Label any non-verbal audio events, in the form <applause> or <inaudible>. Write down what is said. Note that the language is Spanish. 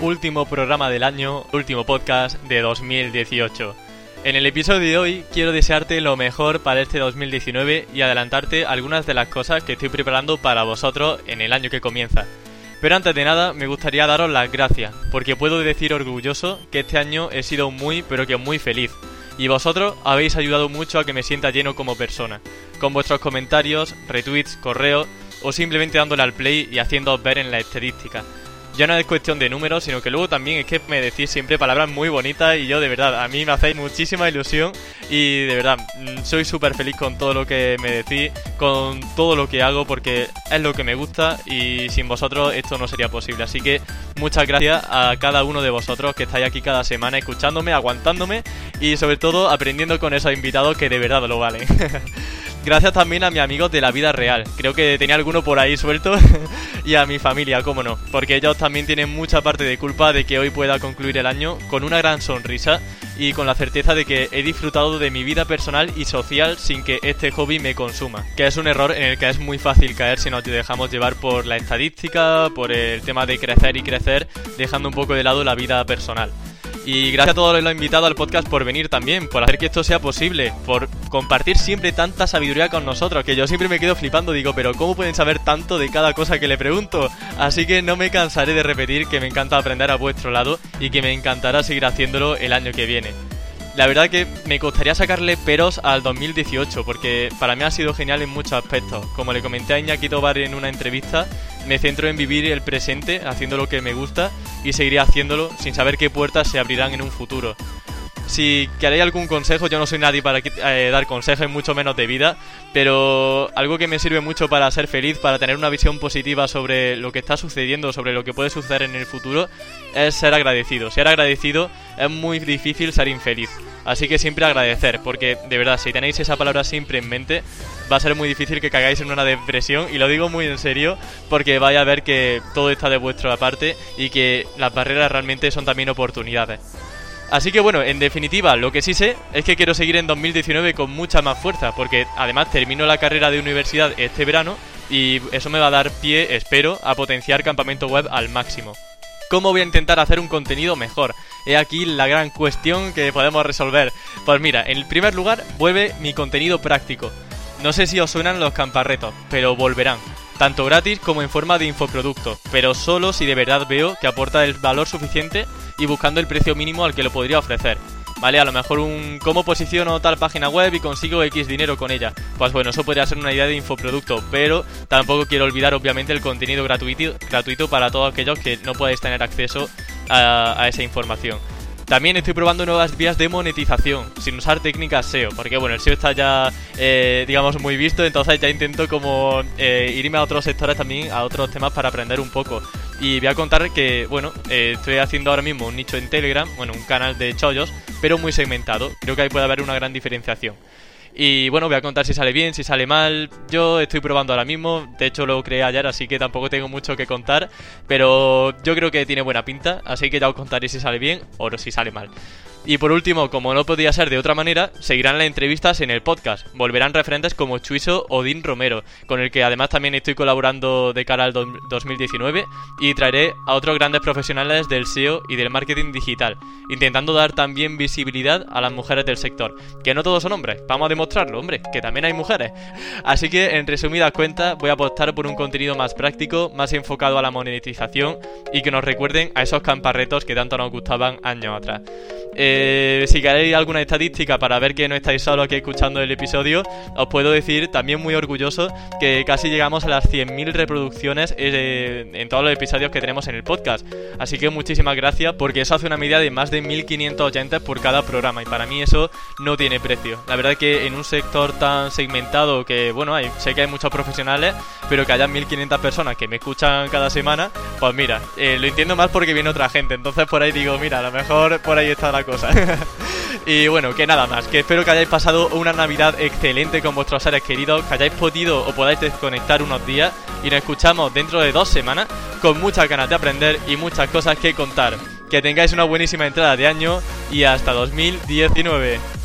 último programa del año, último podcast de 2018. En el episodio de hoy quiero desearte lo mejor para este 2019 y adelantarte algunas de las cosas que estoy preparando para vosotros en el año que comienza. Pero antes de nada me gustaría daros las gracias, porque puedo decir orgulloso que este año he sido muy pero que muy feliz. Y vosotros habéis ayudado mucho a que me sienta lleno como persona, con vuestros comentarios, retweets, correos o simplemente dándole al play y haciéndoos ver en la estadística ya no es cuestión de números, sino que luego también es que me decís siempre palabras muy bonitas y yo de verdad, a mí me hacéis muchísima ilusión y de verdad, mm, soy súper feliz con todo lo que me decís, con todo lo que hago porque es lo que me gusta y sin vosotros esto no sería posible. Así que muchas gracias a cada uno de vosotros que estáis aquí cada semana escuchándome, aguantándome y sobre todo aprendiendo con esos invitados que de verdad lo valen. <laughs> Gracias también a mis amigos de la vida real. Creo que tenía alguno por ahí suelto. <laughs> y a mi familia, cómo no. Porque ellos también tienen mucha parte de culpa de que hoy pueda concluir el año con una gran sonrisa y con la certeza de que he disfrutado de mi vida personal y social sin que este hobby me consuma. Que es un error en el que es muy fácil caer si nos dejamos llevar por la estadística, por el tema de crecer y crecer, dejando un poco de lado la vida personal. Y gracias a todos los invitados al podcast por venir también, por hacer que esto sea posible, por compartir siempre tanta sabiduría con nosotros, que yo siempre me quedo flipando, digo, pero ¿cómo pueden saber tanto de cada cosa que le pregunto? Así que no me cansaré de repetir que me encanta aprender a vuestro lado y que me encantará seguir haciéndolo el año que viene. La verdad que me costaría sacarle peros al 2018 porque para mí ha sido genial en muchos aspectos. Como le comenté a Iñaki Tobar en una entrevista, me centro en vivir el presente haciendo lo que me gusta y seguiré haciéndolo sin saber qué puertas se abrirán en un futuro. Si queréis algún consejo, yo no soy nadie para eh, dar consejos, mucho menos de vida, pero algo que me sirve mucho para ser feliz, para tener una visión positiva sobre lo que está sucediendo, sobre lo que puede suceder en el futuro, es ser agradecido. Ser agradecido es muy difícil ser infeliz. Así que siempre agradecer, porque de verdad, si tenéis esa palabra siempre en mente, va a ser muy difícil que caigáis en una depresión, y lo digo muy en serio, porque vaya a ver que todo está de vuestra parte y que las barreras realmente son también oportunidades. Así que bueno, en definitiva, lo que sí sé es que quiero seguir en 2019 con mucha más fuerza, porque además termino la carrera de universidad este verano y eso me va a dar pie, espero, a potenciar campamento web al máximo. ¿Cómo voy a intentar hacer un contenido mejor? He aquí la gran cuestión que podemos resolver. Pues mira, en primer lugar, vuelve mi contenido práctico. No sé si os suenan los camparretos, pero volverán tanto gratis como en forma de infoproducto, pero solo si de verdad veo que aporta el valor suficiente y buscando el precio mínimo al que lo podría ofrecer. ¿Vale? A lo mejor un cómo posiciono tal página web y consigo X dinero con ella. Pues bueno, eso podría ser una idea de infoproducto, pero tampoco quiero olvidar obviamente el contenido gratuito, gratuito para todos aquellos que no podáis tener acceso a esa información. También estoy probando nuevas vías de monetización, sin usar técnicas SEO, porque bueno, el SEO está ya, eh, digamos, muy visto, entonces ya intento como eh, irme a otros sectores también, a otros temas para aprender un poco. Y voy a contar que, bueno, eh, estoy haciendo ahora mismo un nicho en Telegram, bueno, un canal de chollos, pero muy segmentado. Creo que ahí puede haber una gran diferenciación. Y bueno, voy a contar si sale bien, si sale mal. Yo estoy probando ahora mismo, de hecho lo creé ayer, así que tampoco tengo mucho que contar. Pero yo creo que tiene buena pinta, así que ya os contaré si sale bien o si sale mal. Y por último, como no podía ser de otra manera, seguirán las entrevistas en el podcast. Volverán referentes como Chuiso o Dean Romero, con el que además también estoy colaborando de cara al 2019, y traeré a otros grandes profesionales del SEO y del marketing digital, intentando dar también visibilidad a las mujeres del sector. Que no todos son hombres, vamos a demostrarlo, hombre, que también hay mujeres. Así que, en resumidas cuentas, voy a apostar por un contenido más práctico, más enfocado a la monetización y que nos recuerden a esos camparretos que tanto nos gustaban años atrás. Eh, si queréis alguna estadística para ver que no estáis solo aquí escuchando el episodio, os puedo decir, también muy orgulloso, que casi llegamos a las 100.000 reproducciones eh, en todos los episodios que tenemos en el podcast. Así que muchísimas gracias, porque eso hace una media de más de 1.500 oyentes por cada programa, y para mí eso no tiene precio. La verdad que en un sector tan segmentado que, bueno, hay, sé que hay muchos profesionales, pero que haya 1.500 personas que me escuchan cada semana, pues mira, eh, lo entiendo más porque viene otra gente. Entonces por ahí digo, mira, a lo mejor por ahí está la cosa. <laughs> y bueno, que nada más, que espero que hayáis pasado una Navidad excelente con vuestros seres queridos, que hayáis podido o podáis desconectar unos días y nos escuchamos dentro de dos semanas con muchas ganas de aprender y muchas cosas que contar. Que tengáis una buenísima entrada de año y hasta 2019.